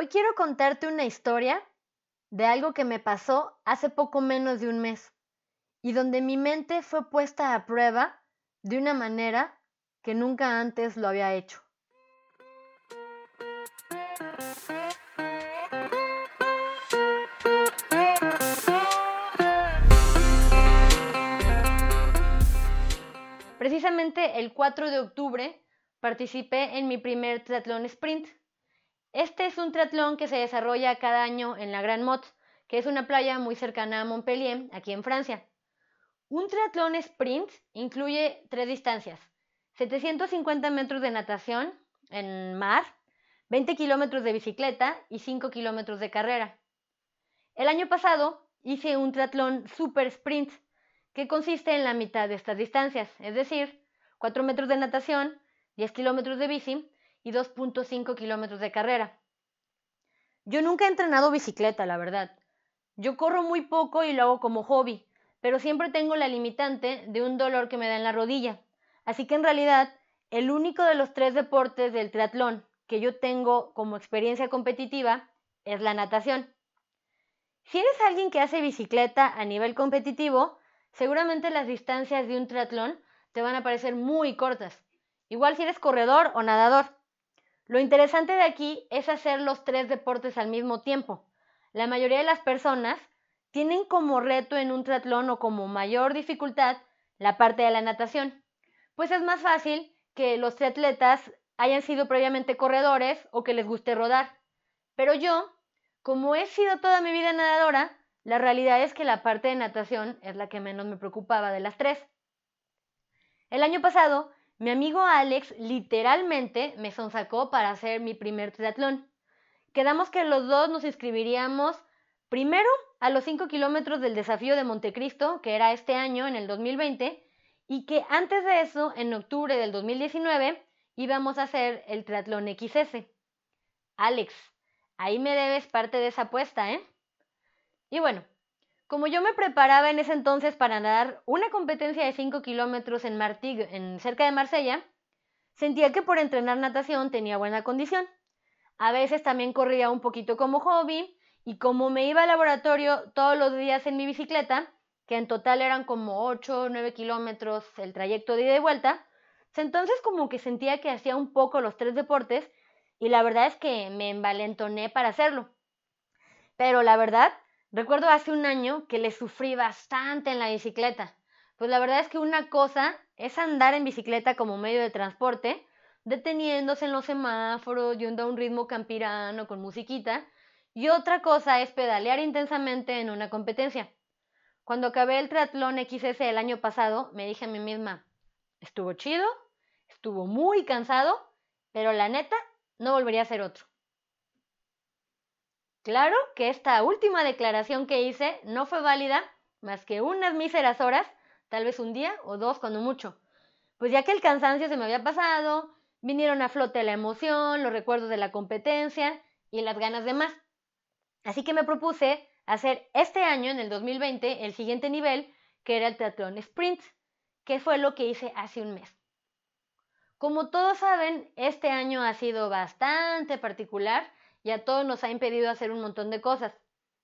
Hoy quiero contarte una historia de algo que me pasó hace poco menos de un mes y donde mi mente fue puesta a prueba de una manera que nunca antes lo había hecho. Precisamente el 4 de octubre participé en mi primer triatlón sprint. Este es un triatlón que se desarrolla cada año en la Gran Motte, que es una playa muy cercana a Montpellier, aquí en Francia. Un triatlón sprint incluye tres distancias. 750 metros de natación en mar, 20 kilómetros de bicicleta y 5 kilómetros de carrera. El año pasado hice un triatlón super sprint que consiste en la mitad de estas distancias, es decir, 4 metros de natación, 10 kilómetros de bici y 2.5 kilómetros de carrera. Yo nunca he entrenado bicicleta, la verdad. Yo corro muy poco y lo hago como hobby, pero siempre tengo la limitante de un dolor que me da en la rodilla. Así que en realidad, el único de los tres deportes del triatlón que yo tengo como experiencia competitiva es la natación. Si eres alguien que hace bicicleta a nivel competitivo, seguramente las distancias de un triatlón te van a parecer muy cortas. Igual si eres corredor o nadador. Lo interesante de aquí es hacer los tres deportes al mismo tiempo. La mayoría de las personas tienen como reto en un triatlón o como mayor dificultad la parte de la natación, pues es más fácil que los triatletas hayan sido previamente corredores o que les guste rodar. Pero yo, como he sido toda mi vida nadadora, la realidad es que la parte de natación es la que menos me preocupaba de las tres. El año pasado, mi amigo Alex literalmente me sonsacó para hacer mi primer triatlón. Quedamos que los dos nos inscribiríamos primero a los 5 kilómetros del desafío de Montecristo, que era este año, en el 2020, y que antes de eso, en octubre del 2019, íbamos a hacer el triatlón XS. Alex, ahí me debes parte de esa apuesta, ¿eh? Y bueno, como yo me preparaba en ese entonces para nadar una competencia de 5 kilómetros en Martigues, en, cerca de Marsella, sentía que por entrenar natación tenía buena condición. A veces también corría un poquito como hobby y como me iba al laboratorio todos los días en mi bicicleta, que en total eran como 8 o 9 kilómetros el trayecto de ida y vuelta, entonces como que sentía que hacía un poco los tres deportes y la verdad es que me envalentoné para hacerlo. Pero la verdad Recuerdo hace un año que le sufrí bastante en la bicicleta. Pues la verdad es que una cosa es andar en bicicleta como medio de transporte, deteniéndose en los semáforos, yendo a un ritmo campirano con musiquita, y otra cosa es pedalear intensamente en una competencia. Cuando acabé el triatlón XS el año pasado, me dije a mí misma, estuvo chido, estuvo muy cansado, pero la neta, no volvería a hacer otro. Claro que esta última declaración que hice no fue válida más que unas míseras horas, tal vez un día o dos cuando mucho. Pues ya que el cansancio se me había pasado, vinieron a flote la emoción, los recuerdos de la competencia y las ganas de más. Así que me propuse hacer este año, en el 2020, el siguiente nivel, que era el triatlón sprint, que fue lo que hice hace un mes. Como todos saben, este año ha sido bastante particular y a todos nos ha impedido hacer un montón de cosas.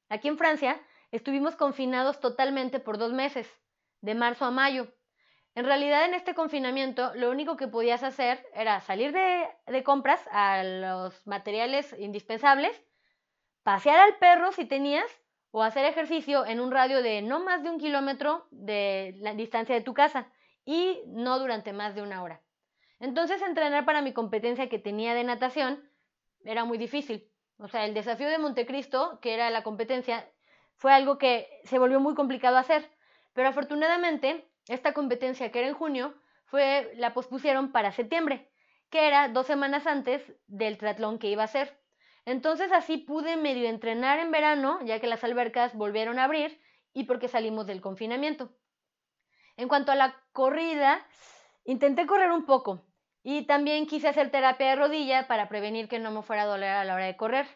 Aquí en Francia estuvimos confinados totalmente por dos meses, de marzo a mayo. En realidad en este confinamiento lo único que podías hacer era salir de, de compras a los materiales indispensables, pasear al perro si tenías, o hacer ejercicio en un radio de no más de un kilómetro de la distancia de tu casa y no durante más de una hora. Entonces entrenar para mi competencia que tenía de natación era muy difícil. O sea, el desafío de Montecristo, que era la competencia, fue algo que se volvió muy complicado hacer. Pero afortunadamente, esta competencia que era en junio, fue, la pospusieron para septiembre, que era dos semanas antes del triatlón que iba a hacer. Entonces así pude medio entrenar en verano, ya que las albercas volvieron a abrir y porque salimos del confinamiento. En cuanto a la corrida, intenté correr un poco, y también quise hacer terapia de rodilla para prevenir que no me fuera a doler a la hora de correr.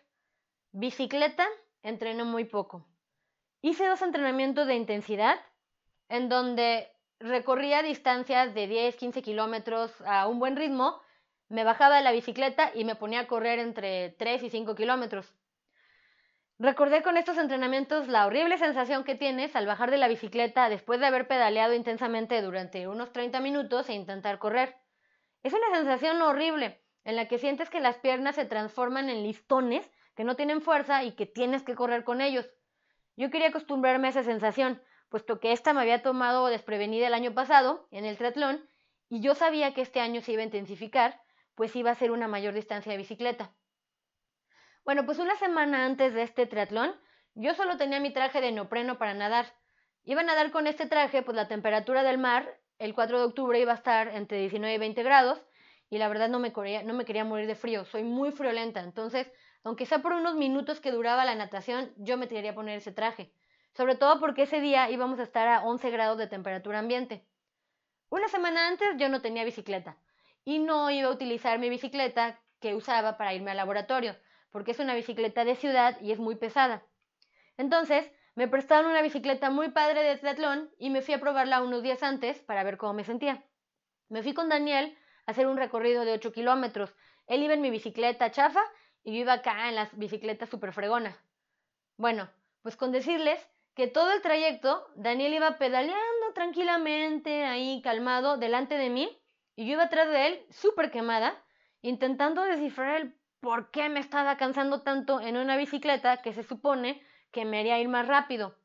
Bicicleta, entreno muy poco. Hice dos entrenamientos de intensidad, en donde recorría distancias de 10, 15 kilómetros a un buen ritmo, me bajaba de la bicicleta y me ponía a correr entre 3 y 5 kilómetros. Recordé con estos entrenamientos la horrible sensación que tienes al bajar de la bicicleta después de haber pedaleado intensamente durante unos 30 minutos e intentar correr. Es una sensación horrible en la que sientes que las piernas se transforman en listones que no tienen fuerza y que tienes que correr con ellos. Yo quería acostumbrarme a esa sensación, puesto que esta me había tomado desprevenida el año pasado en el triatlón y yo sabía que este año se iba a intensificar, pues iba a ser una mayor distancia de bicicleta. Bueno, pues una semana antes de este triatlón, yo solo tenía mi traje de neopreno para nadar. Iba a nadar con este traje, pues la temperatura del mar el 4 de octubre iba a estar entre 19 y 20 grados y la verdad no me, quería, no me quería morir de frío, soy muy friolenta, entonces, aunque sea por unos minutos que duraba la natación, yo me quería poner ese traje, sobre todo porque ese día íbamos a estar a 11 grados de temperatura ambiente. Una semana antes yo no tenía bicicleta y no iba a utilizar mi bicicleta que usaba para irme al laboratorio, porque es una bicicleta de ciudad y es muy pesada. Entonces, me prestaron una bicicleta muy padre de triatlón y me fui a probarla unos días antes para ver cómo me sentía. Me fui con Daniel a hacer un recorrido de 8 kilómetros. Él iba en mi bicicleta chafa y yo iba acá en las bicicletas super fregona. Bueno, pues con decirles que todo el trayecto Daniel iba pedaleando tranquilamente ahí calmado delante de mí y yo iba atrás de él súper quemada intentando descifrar el ¿por qué me estaba cansando tanto en una bicicleta que se supone que me haría ir más rápido?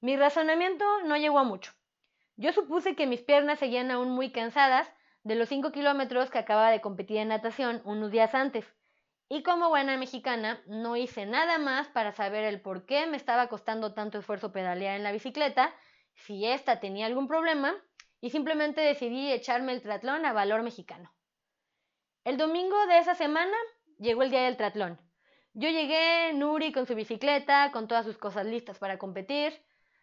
Mi razonamiento no llegó a mucho. Yo supuse que mis piernas seguían aún muy cansadas de los 5 kilómetros que acababa de competir en natación unos días antes. Y como buena mexicana, no hice nada más para saber el por qué me estaba costando tanto esfuerzo pedalear en la bicicleta, si ésta tenía algún problema, y simplemente decidí echarme el triatlón a valor mexicano. El domingo de esa semana llegó el día del triatlón. Yo llegué, Nuri con su bicicleta, con todas sus cosas listas para competir.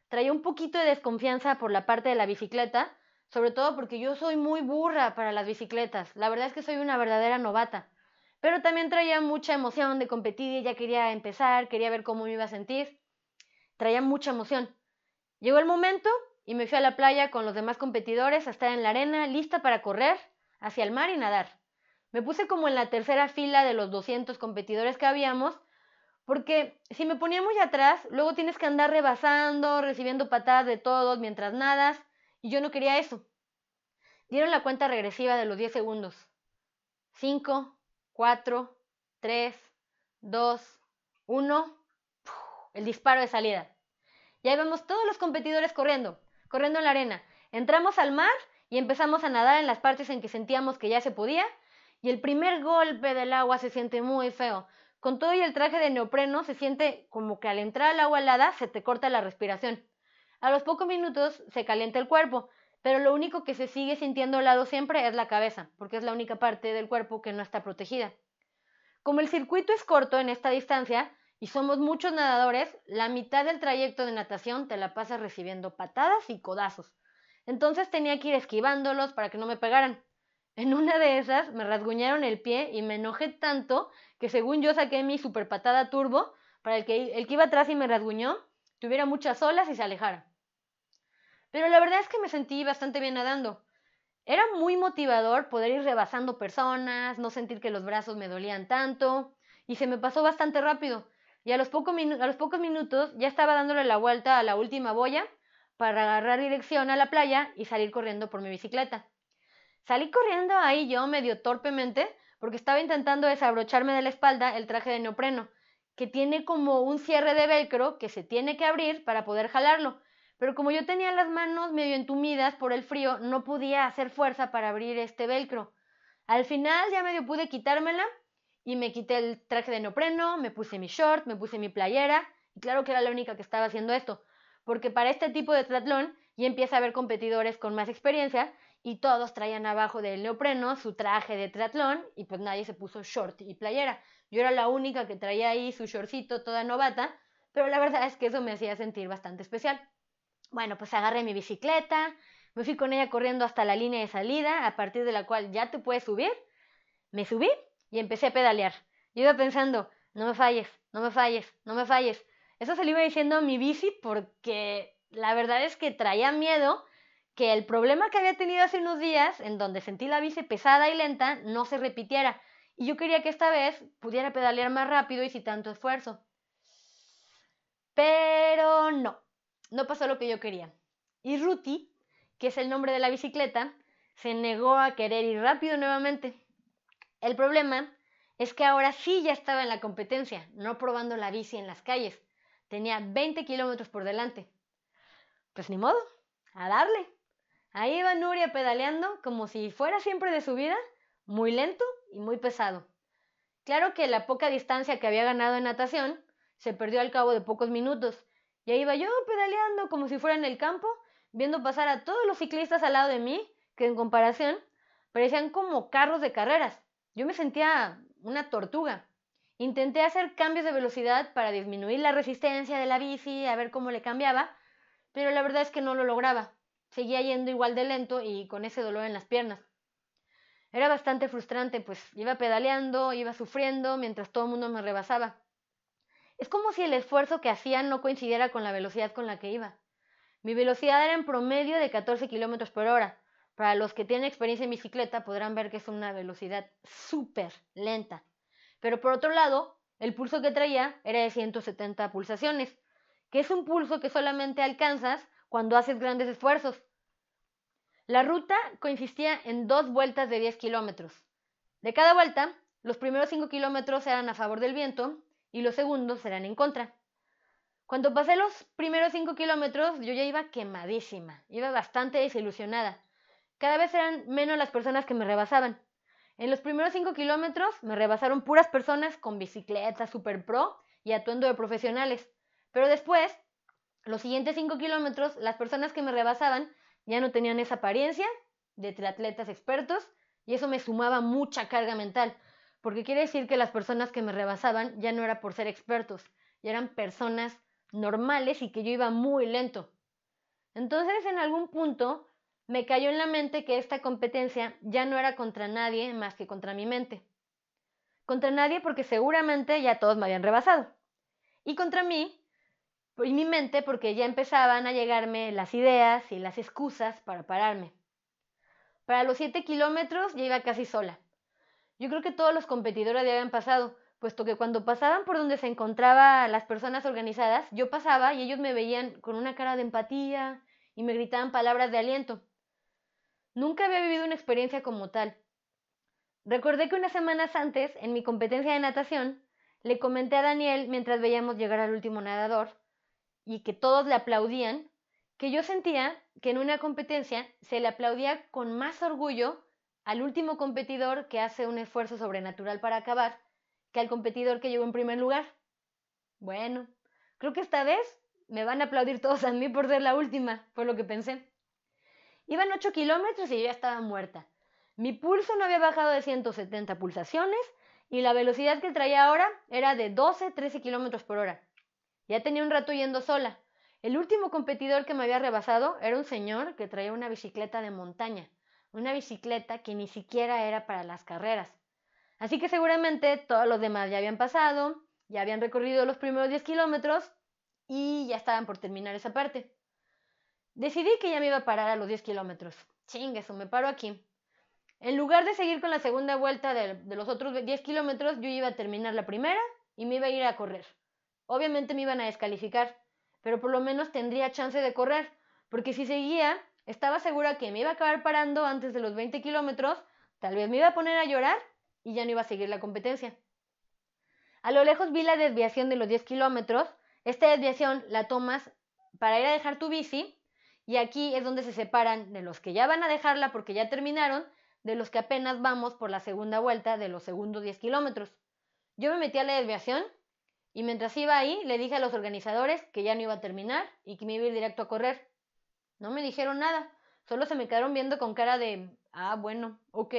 Traía un poquito de desconfianza por la parte de la bicicleta, sobre todo porque yo soy muy burra para las bicicletas. La verdad es que soy una verdadera novata. Pero también traía mucha emoción de competir y ya quería empezar, quería ver cómo me iba a sentir. Traía mucha emoción. Llegó el momento y me fui a la playa con los demás competidores a estar en la arena, lista para correr hacia el mar y nadar. Me puse como en la tercera fila de los 200 competidores que habíamos, porque si me ponía muy atrás, luego tienes que andar rebasando, recibiendo patadas de todos mientras nadas, y yo no quería eso. Dieron la cuenta regresiva de los 10 segundos. 5, 4, 3, 2, 1. El disparo de salida. Y ahí vemos todos los competidores corriendo, corriendo en la arena. Entramos al mar y empezamos a nadar en las partes en que sentíamos que ya se podía y el primer golpe del agua se siente muy feo. Con todo y el traje de neopreno se siente como que al entrar al agua helada se te corta la respiración. A los pocos minutos se calienta el cuerpo, pero lo único que se sigue sintiendo helado siempre es la cabeza, porque es la única parte del cuerpo que no está protegida. Como el circuito es corto en esta distancia y somos muchos nadadores, la mitad del trayecto de natación te la pasas recibiendo patadas y codazos. Entonces tenía que ir esquivándolos para que no me pegaran. En una de esas me rasguñaron el pie y me enojé tanto que según yo saqué mi super patada turbo para el que, el que iba atrás y me rasguñó tuviera muchas olas y se alejara. Pero la verdad es que me sentí bastante bien nadando. Era muy motivador poder ir rebasando personas, no sentir que los brazos me dolían tanto, y se me pasó bastante rápido. Y a los, a los pocos minutos ya estaba dándole la vuelta a la última boya para agarrar dirección a la playa y salir corriendo por mi bicicleta. Salí corriendo ahí yo medio torpemente porque estaba intentando desabrocharme de la espalda el traje de neopreno, que tiene como un cierre de velcro que se tiene que abrir para poder jalarlo. Pero como yo tenía las manos medio entumidas por el frío, no podía hacer fuerza para abrir este velcro. Al final ya medio pude quitármela y me quité el traje de neopreno, me puse mi short, me puse mi playera y claro que era la única que estaba haciendo esto, porque para este tipo de triatlón ya empieza a haber competidores con más experiencia y todos traían abajo del neopreno su traje de triatlón y pues nadie se puso short y playera. Yo era la única que traía ahí su shortcito toda novata, pero la verdad es que eso me hacía sentir bastante especial. Bueno, pues agarré mi bicicleta, me fui con ella corriendo hasta la línea de salida, a partir de la cual ya te puedes subir. Me subí y empecé a pedalear. Yo iba pensando, no me falles, no me falles, no me falles. Eso se lo iba diciendo a mi bici porque la verdad es que traía miedo que el problema que había tenido hace unos días, en donde sentí la bici pesada y lenta, no se repitiera. Y yo quería que esta vez pudiera pedalear más rápido y sin tanto esfuerzo. Pero no, no pasó lo que yo quería. Y Ruti, que es el nombre de la bicicleta, se negó a querer ir rápido nuevamente. El problema es que ahora sí ya estaba en la competencia, no probando la bici en las calles. Tenía 20 kilómetros por delante. Pues ni modo, a darle. Ahí iba Nuria pedaleando como si fuera siempre de su vida, muy lento y muy pesado. Claro que la poca distancia que había ganado en natación se perdió al cabo de pocos minutos, y ahí iba yo pedaleando como si fuera en el campo, viendo pasar a todos los ciclistas al lado de mí, que en comparación parecían como carros de carreras. Yo me sentía una tortuga. Intenté hacer cambios de velocidad para disminuir la resistencia de la bici, a ver cómo le cambiaba, pero la verdad es que no lo lograba seguía yendo igual de lento y con ese dolor en las piernas. Era bastante frustrante, pues iba pedaleando, iba sufriendo mientras todo el mundo me rebasaba. Es como si el esfuerzo que hacía no coincidiera con la velocidad con la que iba. Mi velocidad era en promedio de 14 kilómetros por hora. Para los que tienen experiencia en bicicleta podrán ver que es una velocidad súper lenta. Pero por otro lado, el pulso que traía era de 170 pulsaciones, que es un pulso que solamente alcanzas cuando haces grandes esfuerzos. La ruta consistía en dos vueltas de 10 kilómetros. De cada vuelta, los primeros 5 kilómetros eran a favor del viento y los segundos eran en contra. Cuando pasé los primeros 5 kilómetros, yo ya iba quemadísima, iba bastante desilusionada. Cada vez eran menos las personas que me rebasaban. En los primeros 5 kilómetros me rebasaron puras personas con bicicleta super pro y atuendo de profesionales. Pero después los siguientes 5 kilómetros, las personas que me rebasaban ya no tenían esa apariencia de triatletas expertos y eso me sumaba mucha carga mental, porque quiere decir que las personas que me rebasaban ya no era por ser expertos, ya eran personas normales y que yo iba muy lento. Entonces en algún punto me cayó en la mente que esta competencia ya no era contra nadie más que contra mi mente. Contra nadie porque seguramente ya todos me habían rebasado. Y contra mí y mi mente porque ya empezaban a llegarme las ideas y las excusas para pararme. Para los 7 kilómetros ya iba casi sola. Yo creo que todos los competidores ya habían pasado, puesto que cuando pasaban por donde se encontraban las personas organizadas, yo pasaba y ellos me veían con una cara de empatía y me gritaban palabras de aliento. Nunca había vivido una experiencia como tal. Recordé que unas semanas antes, en mi competencia de natación, le comenté a Daniel mientras veíamos llegar al último nadador, y que todos le aplaudían, que yo sentía que en una competencia se le aplaudía con más orgullo al último competidor que hace un esfuerzo sobrenatural para acabar que al competidor que llegó en primer lugar. Bueno, creo que esta vez me van a aplaudir todos a mí por ser la última, fue lo que pensé. Iban 8 kilómetros y yo ya estaba muerta. Mi pulso no había bajado de 170 pulsaciones y la velocidad que traía ahora era de 12-13 kilómetros por hora. Ya tenía un rato yendo sola. El último competidor que me había rebasado era un señor que traía una bicicleta de montaña, una bicicleta que ni siquiera era para las carreras. Así que seguramente todos los demás ya habían pasado, ya habían recorrido los primeros 10 kilómetros y ya estaban por terminar esa parte. Decidí que ya me iba a parar a los 10 kilómetros. Chingue, eso me paro aquí. En lugar de seguir con la segunda vuelta de, de los otros 10 kilómetros, yo iba a terminar la primera y me iba a ir a correr. Obviamente me iban a descalificar, pero por lo menos tendría chance de correr, porque si seguía, estaba segura que me iba a acabar parando antes de los 20 kilómetros, tal vez me iba a poner a llorar y ya no iba a seguir la competencia. A lo lejos vi la desviación de los 10 kilómetros. Esta desviación la tomas para ir a dejar tu bici y aquí es donde se separan de los que ya van a dejarla porque ya terminaron, de los que apenas vamos por la segunda vuelta de los segundos 10 kilómetros. Yo me metí a la desviación y mientras iba ahí, le dije a los organizadores que ya no iba a terminar y que me iba a ir directo a correr. No me dijeron nada, solo se me quedaron viendo con cara de, ah, bueno, ok.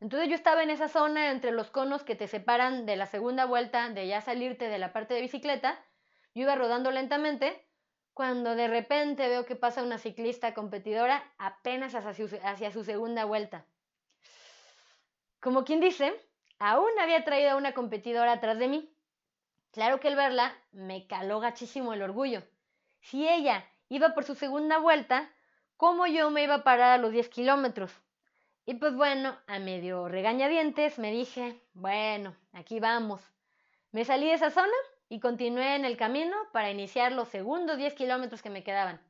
Entonces yo estaba en esa zona entre los conos que te separan de la segunda vuelta, de ya salirte de la parte de bicicleta. Yo iba rodando lentamente cuando de repente veo que pasa una ciclista competidora apenas hacia su, hacia su segunda vuelta. Como quien dice, aún había traído a una competidora atrás de mí. Claro que al verla me caló gachísimo el orgullo. Si ella iba por su segunda vuelta, cómo yo me iba a parar a los 10 kilómetros. Y pues bueno, a medio regañadientes me dije, bueno, aquí vamos. Me salí de esa zona y continué en el camino para iniciar los segundos 10 kilómetros que me quedaban.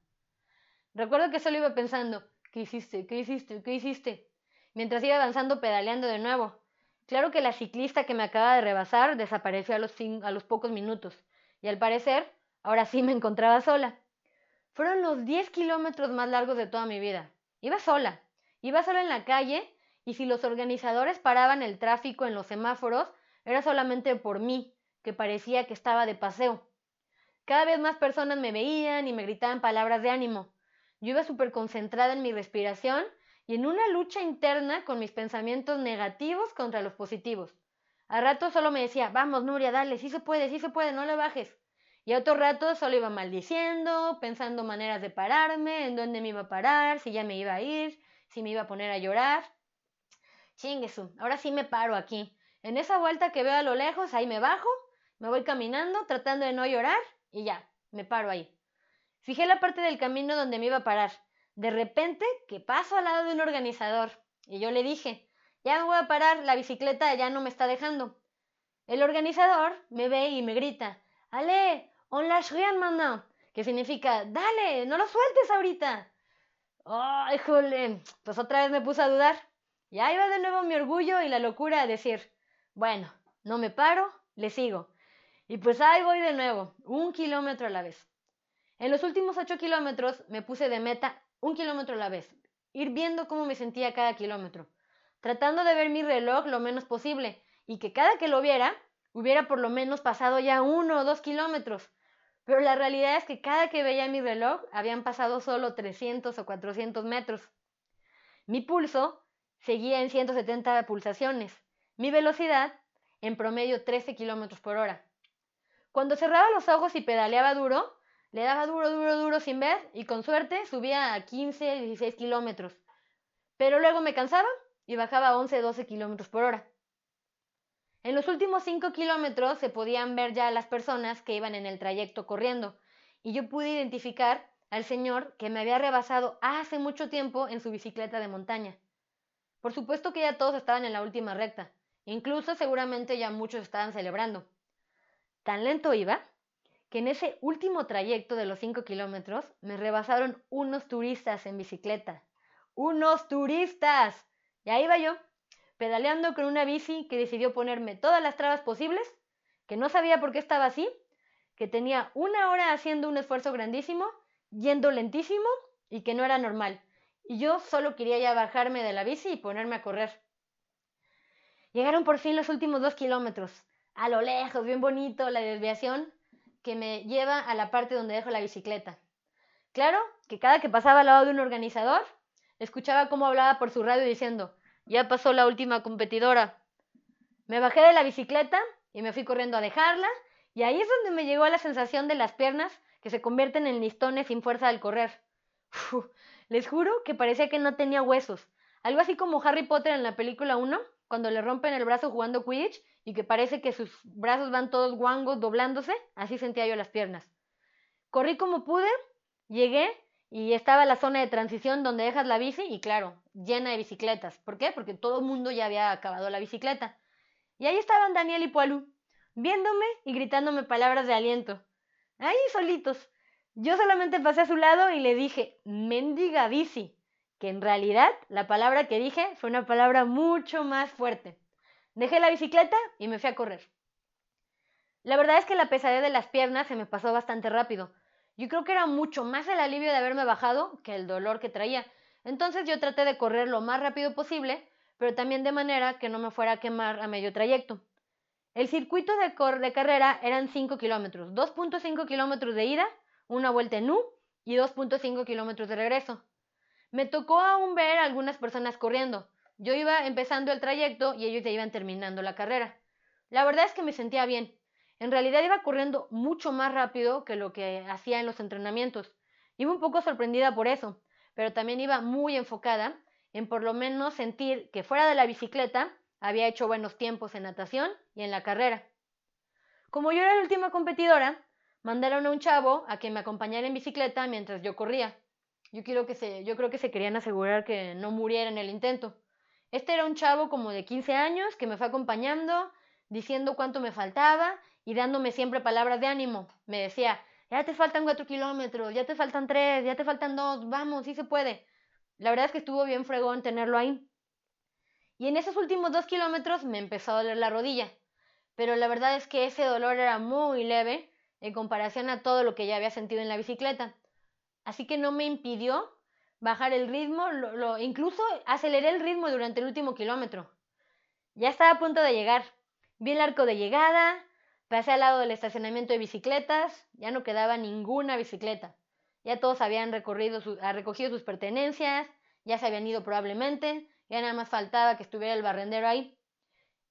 Recuerdo que solo iba pensando, ¿qué hiciste? ¿Qué hiciste? ¿Qué hiciste? Mientras iba avanzando pedaleando de nuevo. Claro que la ciclista que me acaba de rebasar desapareció a los, a los pocos minutos, y al parecer, ahora sí me encontraba sola. Fueron los 10 kilómetros más largos de toda mi vida. Iba sola, iba sola en la calle, y si los organizadores paraban el tráfico en los semáforos, era solamente por mí, que parecía que estaba de paseo. Cada vez más personas me veían y me gritaban palabras de ánimo. Yo iba súper concentrada en mi respiración y en una lucha interna con mis pensamientos negativos contra los positivos. A rato solo me decía, vamos Nuria, dale, sí se puede, sí se puede, no le bajes. Y a otro rato solo iba maldiciendo, pensando maneras de pararme, en dónde me iba a parar, si ya me iba a ir, si me iba a poner a llorar. Chinguesu, ahora sí me paro aquí. En esa vuelta que veo a lo lejos, ahí me bajo, me voy caminando, tratando de no llorar, y ya, me paro ahí. Fijé la parte del camino donde me iba a parar. De repente, que paso al lado de un organizador. Y yo le dije, ya me voy a parar, la bicicleta ya no me está dejando. El organizador me ve y me grita, Ale, on rien maintenant, que significa, dale, no lo sueltes ahorita. ¡Ay, jole! Pues otra vez me puse a dudar. Y ahí va de nuevo mi orgullo y la locura a decir, bueno, no me paro, le sigo. Y pues ahí voy de nuevo, un kilómetro a la vez. En los últimos ocho kilómetros me puse de meta un kilómetro a la vez, ir viendo cómo me sentía cada kilómetro, tratando de ver mi reloj lo menos posible y que cada que lo viera hubiera por lo menos pasado ya uno o dos kilómetros. Pero la realidad es que cada que veía mi reloj habían pasado solo 300 o 400 metros. Mi pulso seguía en 170 pulsaciones. Mi velocidad en promedio 13 kilómetros por hora. Cuando cerraba los ojos y pedaleaba duro, le daba duro, duro, duro sin ver y con suerte subía a 15, 16 kilómetros. Pero luego me cansaba y bajaba a 11, 12 kilómetros por hora. En los últimos 5 kilómetros se podían ver ya las personas que iban en el trayecto corriendo y yo pude identificar al señor que me había rebasado hace mucho tiempo en su bicicleta de montaña. Por supuesto que ya todos estaban en la última recta, incluso seguramente ya muchos estaban celebrando. Tan lento iba que en ese último trayecto de los 5 kilómetros me rebasaron unos turistas en bicicleta. ¡Unos turistas! Y ahí iba yo, pedaleando con una bici que decidió ponerme todas las trabas posibles, que no sabía por qué estaba así, que tenía una hora haciendo un esfuerzo grandísimo, yendo lentísimo y que no era normal. Y yo solo quería ya bajarme de la bici y ponerme a correr. Llegaron por fin los últimos dos kilómetros. A lo lejos, bien bonito, la desviación que me lleva a la parte donde dejo la bicicleta. Claro que cada que pasaba al lado de un organizador, escuchaba cómo hablaba por su radio diciendo, ya pasó la última competidora. Me bajé de la bicicleta y me fui corriendo a dejarla, y ahí es donde me llegó la sensación de las piernas que se convierten en listones sin fuerza al correr. les juro que parecía que no tenía huesos. Algo así como Harry Potter en la película 1, cuando le rompen el brazo jugando Quidditch y que parece que sus brazos van todos guangos doblándose, así sentía yo las piernas. Corrí como pude, llegué y estaba la zona de transición donde dejas la bici y claro, llena de bicicletas. ¿Por qué? Porque todo el mundo ya había acabado la bicicleta. Y ahí estaban Daniel y Poalú, viéndome y gritándome palabras de aliento. Ahí solitos. Yo solamente pasé a su lado y le dije, mendiga bici, que en realidad la palabra que dije fue una palabra mucho más fuerte. Dejé la bicicleta y me fui a correr. La verdad es que la pesadez de las piernas se me pasó bastante rápido, yo creo que era mucho más el alivio de haberme bajado que el dolor que traía. Entonces yo traté de correr lo más rápido posible, pero también de manera que no me fuera a quemar a medio trayecto. El circuito de, de carrera eran 5 kilómetros, 2.5 kilómetros de ida, una vuelta en U y 2.5 kilómetros de regreso. Me tocó aún ver algunas personas corriendo. Yo iba empezando el trayecto y ellos ya iban terminando la carrera. La verdad es que me sentía bien. En realidad iba corriendo mucho más rápido que lo que hacía en los entrenamientos. Iba un poco sorprendida por eso, pero también iba muy enfocada en por lo menos sentir que fuera de la bicicleta había hecho buenos tiempos en natación y en la carrera. Como yo era la última competidora, mandaron a un chavo a que me acompañara en bicicleta mientras yo corría. Yo, creo que se querían asegurar que no muriera en el intento. Este era un chavo como de 15 años que me fue acompañando, diciendo cuánto me faltaba y dándome siempre palabras de ánimo. Me decía, ya te faltan cuatro kilómetros, ya te faltan tres, ya te faltan dos, vamos, sí se puede. La verdad es que estuvo bien fregón tenerlo ahí. Y en esos últimos dos kilómetros me empezó a doler la rodilla, pero la verdad es que ese dolor era muy leve en comparación a todo lo que ya había sentido en la bicicleta. Así que no me impidió bajar el ritmo, lo, incluso aceleré el ritmo durante el último kilómetro. Ya estaba a punto de llegar. Vi el arco de llegada, pasé al lado del estacionamiento de bicicletas, ya no quedaba ninguna bicicleta. Ya todos habían recorrido recogido sus pertenencias, ya se habían ido probablemente, ya nada más faltaba que estuviera el barrendero ahí.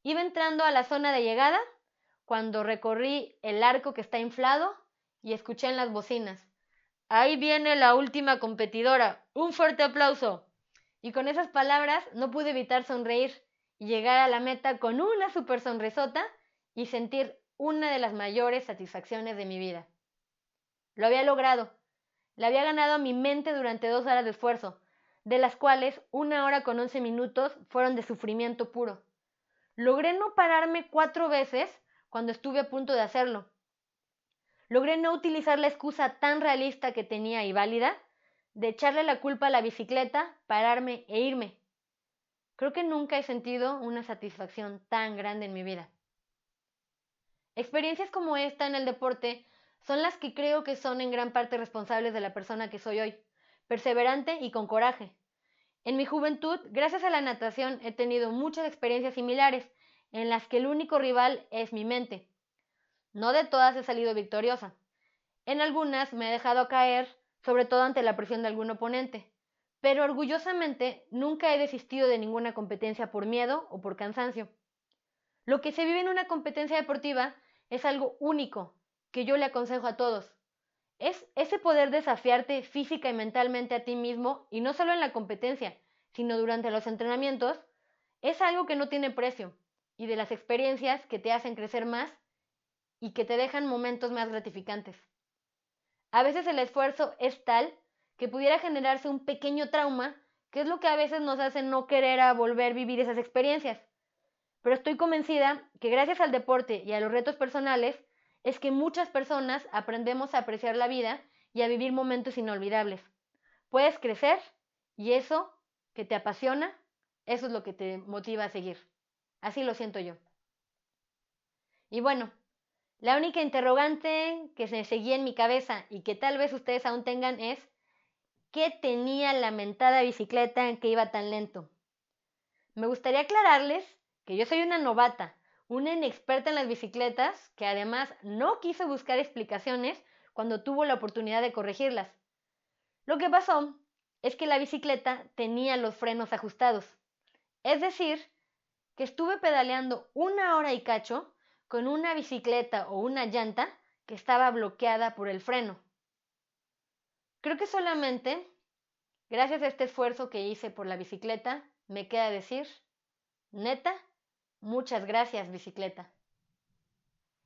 Iba entrando a la zona de llegada cuando recorrí el arco que está inflado y escuché en las bocinas. Ahí viene la última competidora. Un fuerte aplauso. Y con esas palabras no pude evitar sonreír y llegar a la meta con una super sonrisota y sentir una de las mayores satisfacciones de mi vida. Lo había logrado. Le había ganado a mi mente durante dos horas de esfuerzo, de las cuales una hora con once minutos fueron de sufrimiento puro. Logré no pararme cuatro veces cuando estuve a punto de hacerlo, logré no utilizar la excusa tan realista que tenía y válida de echarle la culpa a la bicicleta, pararme e irme. Creo que nunca he sentido una satisfacción tan grande en mi vida. Experiencias como esta en el deporte son las que creo que son en gran parte responsables de la persona que soy hoy, perseverante y con coraje. En mi juventud, gracias a la natación, he tenido muchas experiencias similares, en las que el único rival es mi mente, no de todas he salido victoriosa. En algunas me he dejado caer, sobre todo ante la presión de algún oponente, pero orgullosamente nunca he desistido de ninguna competencia por miedo o por cansancio. Lo que se vive en una competencia deportiva es algo único, que yo le aconsejo a todos. Es ese poder desafiarte física y mentalmente a ti mismo, y no solo en la competencia, sino durante los entrenamientos, es algo que no tiene precio, y de las experiencias que te hacen crecer más y que te dejan momentos más gratificantes. A veces el esfuerzo es tal que pudiera generarse un pequeño trauma, que es lo que a veces nos hace no querer volver a vivir esas experiencias. Pero estoy convencida que gracias al deporte y a los retos personales es que muchas personas aprendemos a apreciar la vida y a vivir momentos inolvidables. Puedes crecer y eso que te apasiona, eso es lo que te motiva a seguir. Así lo siento yo. Y bueno, la única interrogante que se seguía en mi cabeza y que tal vez ustedes aún tengan es ¿qué tenía la mentada bicicleta que iba tan lento? Me gustaría aclararles que yo soy una novata, una inexperta en las bicicletas que además no quiso buscar explicaciones cuando tuvo la oportunidad de corregirlas. Lo que pasó es que la bicicleta tenía los frenos ajustados. Es decir, que estuve pedaleando una hora y cacho con una bicicleta o una llanta que estaba bloqueada por el freno. Creo que solamente, gracias a este esfuerzo que hice por la bicicleta, me queda decir, neta, muchas gracias bicicleta.